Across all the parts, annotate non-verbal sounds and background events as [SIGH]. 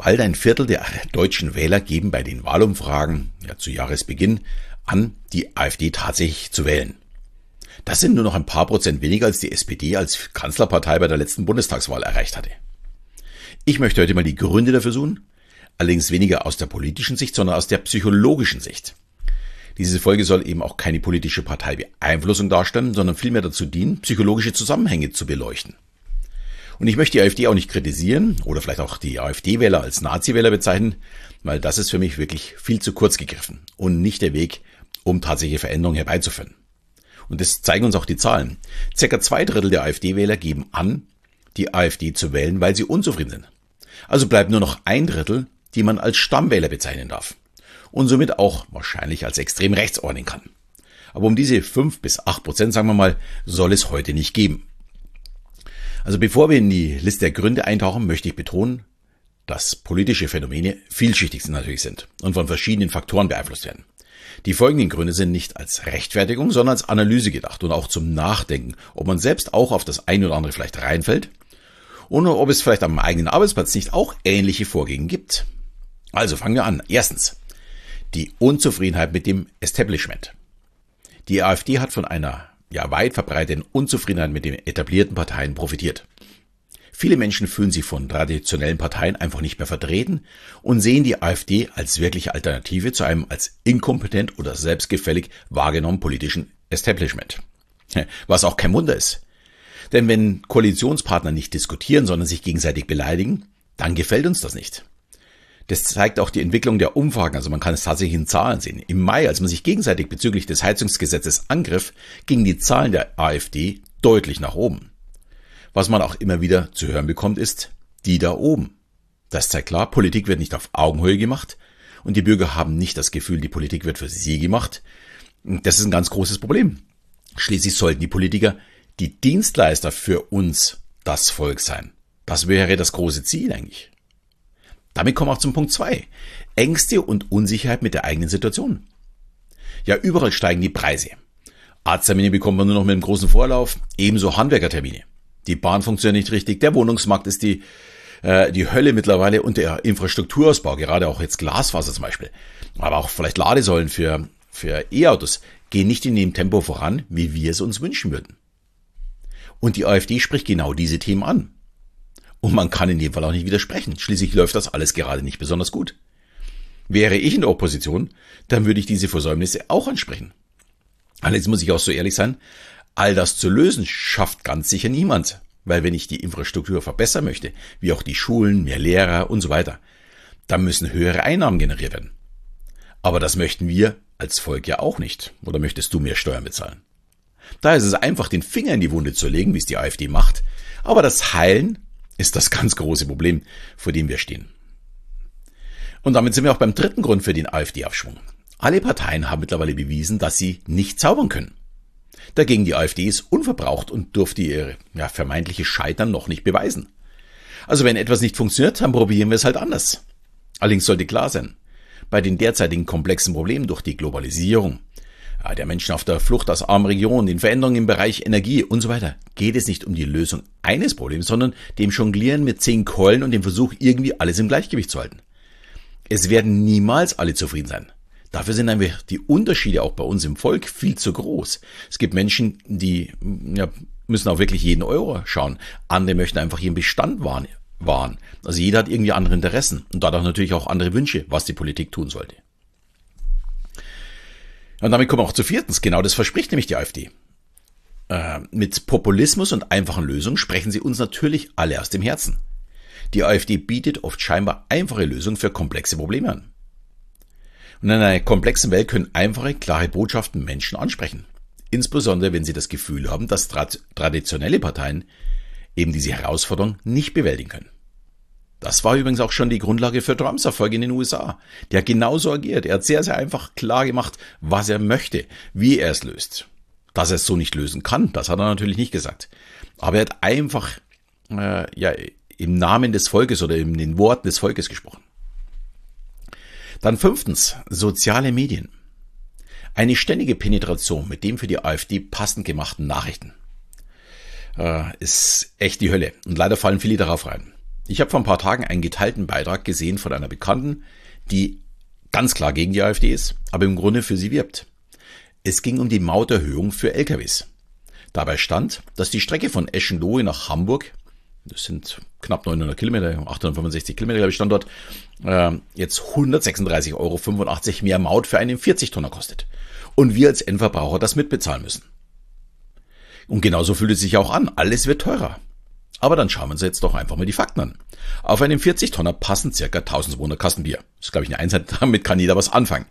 Bald ein Viertel der deutschen Wähler geben bei den Wahlumfragen ja, zu Jahresbeginn an, die AfD tatsächlich zu wählen. Das sind nur noch ein paar Prozent weniger als die SPD als Kanzlerpartei bei der letzten Bundestagswahl erreicht hatte. Ich möchte heute mal die Gründe dafür suchen, allerdings weniger aus der politischen Sicht, sondern aus der psychologischen Sicht. Diese Folge soll eben auch keine politische Parteibeeinflussung darstellen, sondern vielmehr dazu dienen, psychologische Zusammenhänge zu beleuchten. Und ich möchte die AfD auch nicht kritisieren oder vielleicht auch die AfD-Wähler als Nazi-Wähler bezeichnen, weil das ist für mich wirklich viel zu kurz gegriffen und nicht der Weg, um tatsächliche Veränderungen herbeizuführen. Und das zeigen uns auch die Zahlen. Circa zwei Drittel der AfD-Wähler geben an, die AfD zu wählen, weil sie unzufrieden sind. Also bleibt nur noch ein Drittel, die man als Stammwähler bezeichnen darf und somit auch wahrscheinlich als extrem rechts ordnen kann. Aber um diese fünf bis acht Prozent, sagen wir mal, soll es heute nicht geben. Also bevor wir in die Liste der Gründe eintauchen, möchte ich betonen, dass politische Phänomene vielschichtig natürlich sind und von verschiedenen Faktoren beeinflusst werden. Die folgenden Gründe sind nicht als Rechtfertigung, sondern als Analyse gedacht und auch zum Nachdenken, ob man selbst auch auf das eine oder andere vielleicht reinfällt und ob es vielleicht am eigenen Arbeitsplatz nicht auch ähnliche Vorgänge gibt. Also fangen wir an. Erstens, die Unzufriedenheit mit dem Establishment. Die AfD hat von einer ja weit verbreiteten Unzufriedenheit mit den etablierten Parteien profitiert. Viele Menschen fühlen sich von traditionellen Parteien einfach nicht mehr vertreten und sehen die AfD als wirkliche Alternative zu einem als inkompetent oder selbstgefällig wahrgenommenen politischen Establishment. Was auch kein Wunder ist. Denn wenn Koalitionspartner nicht diskutieren, sondern sich gegenseitig beleidigen, dann gefällt uns das nicht. Das zeigt auch die Entwicklung der Umfragen, also man kann es tatsächlich in Zahlen sehen. Im Mai, als man sich gegenseitig bezüglich des Heizungsgesetzes angriff, gingen die Zahlen der AfD deutlich nach oben. Was man auch immer wieder zu hören bekommt, ist die da oben. Das zeigt klar, Politik wird nicht auf Augenhöhe gemacht und die Bürger haben nicht das Gefühl, die Politik wird für sie gemacht. Das ist ein ganz großes Problem. Schließlich sollten die Politiker die Dienstleister für uns, das Volk sein. Das wäre das große Ziel eigentlich. Damit kommen wir auch zum Punkt zwei: Ängste und Unsicherheit mit der eigenen Situation. Ja, überall steigen die Preise. Arzttermine bekommt man nur noch mit einem großen Vorlauf, ebenso Handwerkertermine. Die Bahn funktioniert nicht richtig, der Wohnungsmarkt ist die, äh, die Hölle mittlerweile und der Infrastrukturausbau, gerade auch jetzt Glasfaser zum Beispiel, aber auch vielleicht Ladesäulen für, für E-Autos, gehen nicht in dem Tempo voran, wie wir es uns wünschen würden. Und die AfD spricht genau diese Themen an. Und man kann in dem Fall auch nicht widersprechen. Schließlich läuft das alles gerade nicht besonders gut. Wäre ich in der Opposition, dann würde ich diese Versäumnisse auch ansprechen. Allerdings muss ich auch so ehrlich sein, all das zu lösen schafft ganz sicher niemand. Weil wenn ich die Infrastruktur verbessern möchte, wie auch die Schulen, mehr Lehrer und so weiter, dann müssen höhere Einnahmen generiert werden. Aber das möchten wir als Volk ja auch nicht. Oder möchtest du mehr Steuern bezahlen? Da ist es einfach, den Finger in die Wunde zu legen, wie es die AfD macht. Aber das Heilen ist das ganz große Problem, vor dem wir stehen. Und damit sind wir auch beim dritten Grund für den AfD-Abschwung. Alle Parteien haben mittlerweile bewiesen, dass sie nicht zaubern können. Dagegen die AfD ist unverbraucht und durfte ihr ja, vermeintliche Scheitern noch nicht beweisen. Also wenn etwas nicht funktioniert, dann probieren wir es halt anders. Allerdings sollte klar sein, bei den derzeitigen komplexen Problemen durch die Globalisierung, der Menschen auf der Flucht aus armen Regionen, den Veränderungen im Bereich Energie und so weiter, geht es nicht um die Lösung eines Problems, sondern dem Jonglieren mit zehn Keulen und dem Versuch, irgendwie alles im Gleichgewicht zu halten. Es werden niemals alle zufrieden sein. Dafür sind einfach die Unterschiede auch bei uns im Volk viel zu groß. Es gibt Menschen, die ja, müssen auch wirklich jeden Euro schauen. Andere möchten einfach ihren Bestand wahren. Also jeder hat irgendwie andere Interessen und dadurch natürlich auch andere Wünsche, was die Politik tun sollte. Und damit kommen wir auch zu viertens. Genau das verspricht nämlich die AfD. Äh, mit Populismus und einfachen Lösungen sprechen sie uns natürlich alle aus dem Herzen. Die AfD bietet oft scheinbar einfache Lösungen für komplexe Probleme an. Und in einer komplexen Welt können einfache, klare Botschaften Menschen ansprechen. Insbesondere wenn sie das Gefühl haben, dass traditionelle Parteien eben diese Herausforderung nicht bewältigen können. Das war übrigens auch schon die Grundlage für Trumps Erfolg in den USA. Der genauso agiert. Er hat sehr, sehr einfach klar gemacht, was er möchte, wie er es löst. Dass er es so nicht lösen kann, das hat er natürlich nicht gesagt. Aber er hat einfach äh, ja, im Namen des Volkes oder in den Worten des Volkes gesprochen. Dann fünftens, soziale Medien. Eine ständige Penetration mit dem für die AfD passend gemachten Nachrichten äh, ist echt die Hölle. Und leider fallen viele darauf rein. Ich habe vor ein paar Tagen einen geteilten Beitrag gesehen von einer Bekannten, die ganz klar gegen die AfD ist, aber im Grunde für sie wirbt. Es ging um die Mauterhöhung für LKWs. Dabei stand, dass die Strecke von Eschenlohe nach Hamburg, das sind knapp 900 Kilometer, 865 Kilometer, glaube ich, Standort, äh, jetzt 136,85 Euro mehr Maut für einen 40-Tonner kostet. Und wir als Endverbraucher das mitbezahlen müssen. Und genauso fühlt es sich auch an. Alles wird teurer. Aber dann schauen wir uns jetzt doch einfach mal die Fakten an. Auf einem 40-Tonner passen circa 1200 Kastenbier. Das ist, glaube ich, eine Einheit, [LAUGHS] damit kann jeder was anfangen.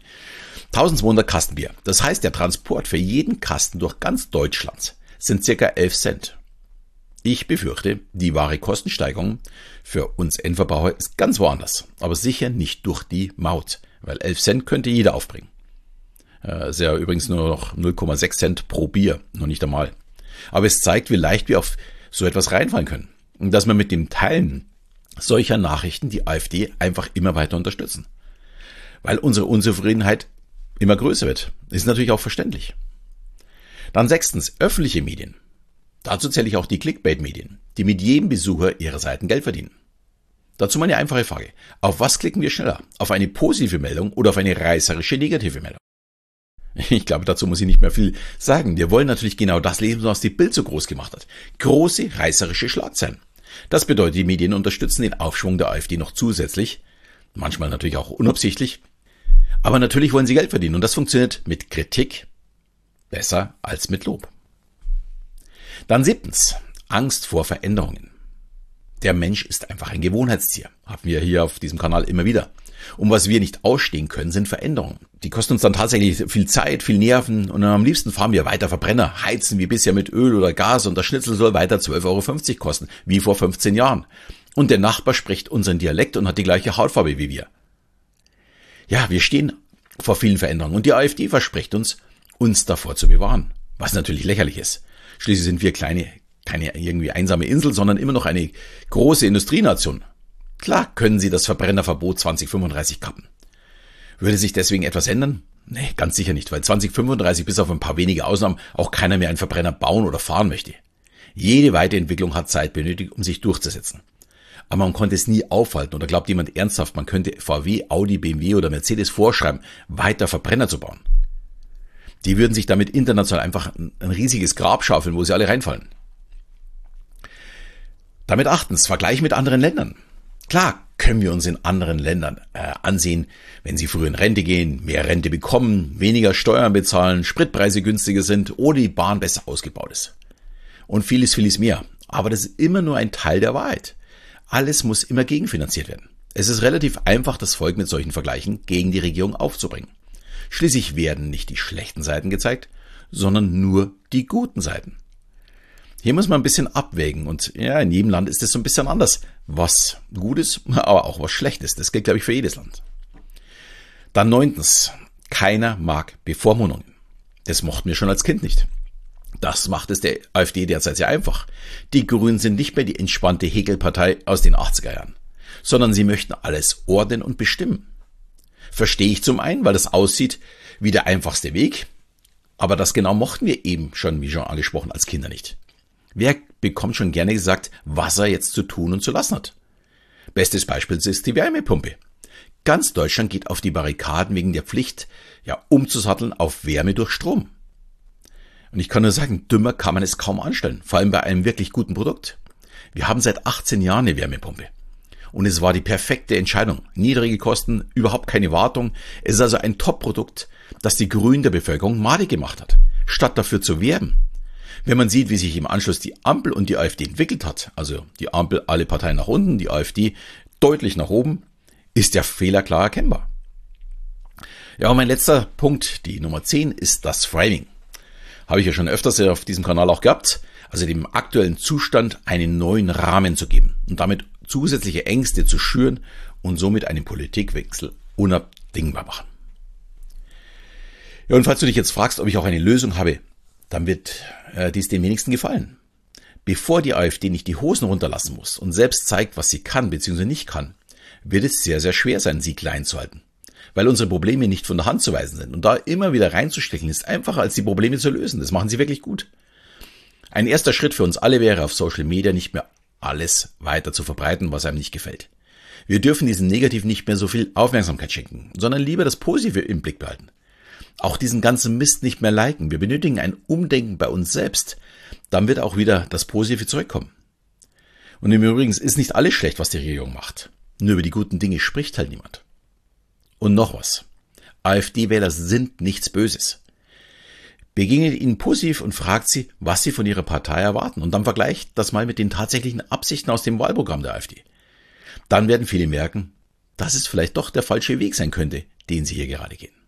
1200 Kastenbier. Das heißt, der Transport für jeden Kasten durch ganz Deutschland sind circa 11 Cent. Ich befürchte, die wahre Kostensteigerung für uns Endverbraucher ist ganz woanders, aber sicher nicht durch die Maut, weil 11 Cent könnte jeder aufbringen. Äh, ist ja übrigens nur noch 0,6 Cent pro Bier, noch nicht einmal. Aber es zeigt, wie leicht wir auf so etwas reinfallen können. Und dass wir mit dem Teilen solcher Nachrichten die AfD einfach immer weiter unterstützen. Weil unsere Unzufriedenheit immer größer wird. Ist natürlich auch verständlich. Dann sechstens, öffentliche Medien. Dazu zähle ich auch die Clickbait-Medien, die mit jedem Besucher ihrer Seiten Geld verdienen. Dazu meine einfache Frage. Auf was klicken wir schneller? Auf eine positive Meldung oder auf eine reißerische negative Meldung? [LAUGHS] Ich glaube, dazu muss ich nicht mehr viel sagen. Wir wollen natürlich genau das lesen, was die Bild so groß gemacht hat. Große reißerische Schlagzeilen. Das bedeutet, die Medien unterstützen den Aufschwung der AfD noch zusätzlich. Manchmal natürlich auch unabsichtlich. Aber natürlich wollen sie Geld verdienen und das funktioniert mit Kritik besser als mit Lob. Dann siebtens. Angst vor Veränderungen. Der Mensch ist einfach ein Gewohnheitstier. Haben wir hier auf diesem Kanal immer wieder. Und was wir nicht ausstehen können, sind Veränderungen. Die kosten uns dann tatsächlich viel Zeit, viel Nerven und am liebsten fahren wir weiter Verbrenner, heizen wie bisher mit Öl oder Gas und das Schnitzel soll weiter 12,50 Euro kosten, wie vor 15 Jahren. Und der Nachbar spricht unseren Dialekt und hat die gleiche Hautfarbe wie wir. Ja, wir stehen vor vielen Veränderungen und die AfD verspricht uns, uns davor zu bewahren. Was natürlich lächerlich ist. Schließlich sind wir kleine, keine irgendwie einsame Insel, sondern immer noch eine große Industrienation. Klar können sie das Verbrennerverbot 2035 kappen. Würde sich deswegen etwas ändern? Nee, ganz sicher nicht, weil 2035 bis auf ein paar wenige Ausnahmen auch keiner mehr einen Verbrenner bauen oder fahren möchte. Jede Weiterentwicklung hat Zeit benötigt, um sich durchzusetzen. Aber man konnte es nie aufhalten oder glaubt jemand ernsthaft, man könnte VW, Audi, BMW oder Mercedes vorschreiben, weiter Verbrenner zu bauen. Die würden sich damit international einfach ein riesiges Grab schaufeln, wo sie alle reinfallen. Damit achtens, Vergleich mit anderen Ländern. Klar können wir uns in anderen Ländern äh, ansehen, wenn sie früher in Rente gehen, mehr Rente bekommen, weniger Steuern bezahlen, Spritpreise günstiger sind oder die Bahn besser ausgebaut ist. Und vieles, vieles mehr. Aber das ist immer nur ein Teil der Wahrheit. Alles muss immer gegenfinanziert werden. Es ist relativ einfach, das Volk mit solchen Vergleichen gegen die Regierung aufzubringen. Schließlich werden nicht die schlechten Seiten gezeigt, sondern nur die guten Seiten. Hier muss man ein bisschen abwägen und ja, in jedem Land ist es so ein bisschen anders. Was gut ist, aber auch was schlecht ist. Das gilt, glaube ich, für jedes Land. Dann neuntens. Keiner mag Bevormundungen. Das mochten wir schon als Kind nicht. Das macht es der AfD derzeit sehr einfach. Die Grünen sind nicht mehr die entspannte Hegelpartei aus den 80er Jahren, sondern sie möchten alles ordnen und bestimmen. Verstehe ich zum einen, weil das aussieht wie der einfachste Weg, aber das genau mochten wir eben schon, wie schon angesprochen, als Kinder nicht. Wer bekommt schon gerne gesagt, was er jetzt zu tun und zu lassen hat? Bestes Beispiel ist die Wärmepumpe. Ganz Deutschland geht auf die Barrikaden wegen der Pflicht, ja, umzusatteln auf Wärme durch Strom. Und ich kann nur sagen, dümmer kann man es kaum anstellen, vor allem bei einem wirklich guten Produkt. Wir haben seit 18 Jahren eine Wärmepumpe. Und es war die perfekte Entscheidung. Niedrige Kosten, überhaupt keine Wartung. Es ist also ein Top-Produkt, das die Grünen der Bevölkerung madig gemacht hat. Statt dafür zu werben, wenn man sieht, wie sich im Anschluss die Ampel und die AfD entwickelt hat, also die Ampel alle Parteien nach unten, die AfD deutlich nach oben, ist der Fehler klar erkennbar. Ja, und mein letzter Punkt, die Nummer 10, ist das Framing. Habe ich ja schon öfters auf diesem Kanal auch gehabt, also dem aktuellen Zustand einen neuen Rahmen zu geben und damit zusätzliche Ängste zu schüren und somit einen Politikwechsel unabdingbar machen. Ja, und falls du dich jetzt fragst, ob ich auch eine Lösung habe, dann wird äh, dies den wenigsten gefallen. Bevor die AfD nicht die Hosen runterlassen muss und selbst zeigt, was sie kann bzw. nicht kann, wird es sehr, sehr schwer sein, sie klein zu halten. Weil unsere Probleme nicht von der Hand zu weisen sind. Und da immer wieder reinzustecken, ist einfacher, als die Probleme zu lösen. Das machen sie wirklich gut. Ein erster Schritt für uns alle wäre, auf Social Media nicht mehr alles weiter zu verbreiten, was einem nicht gefällt. Wir dürfen diesen Negativ nicht mehr so viel Aufmerksamkeit schenken, sondern lieber das Positive im Blick behalten. Auch diesen ganzen Mist nicht mehr liken. Wir benötigen ein Umdenken bei uns selbst. Dann wird auch wieder das Positive zurückkommen. Und im Übrigen ist nicht alles schlecht, was die Regierung macht. Nur über die guten Dinge spricht halt niemand. Und noch was. AfD-Wähler sind nichts Böses. Begegnet ihnen positiv und fragt sie, was sie von ihrer Partei erwarten. Und dann vergleicht das mal mit den tatsächlichen Absichten aus dem Wahlprogramm der AfD. Dann werden viele merken, dass es vielleicht doch der falsche Weg sein könnte, den sie hier gerade gehen.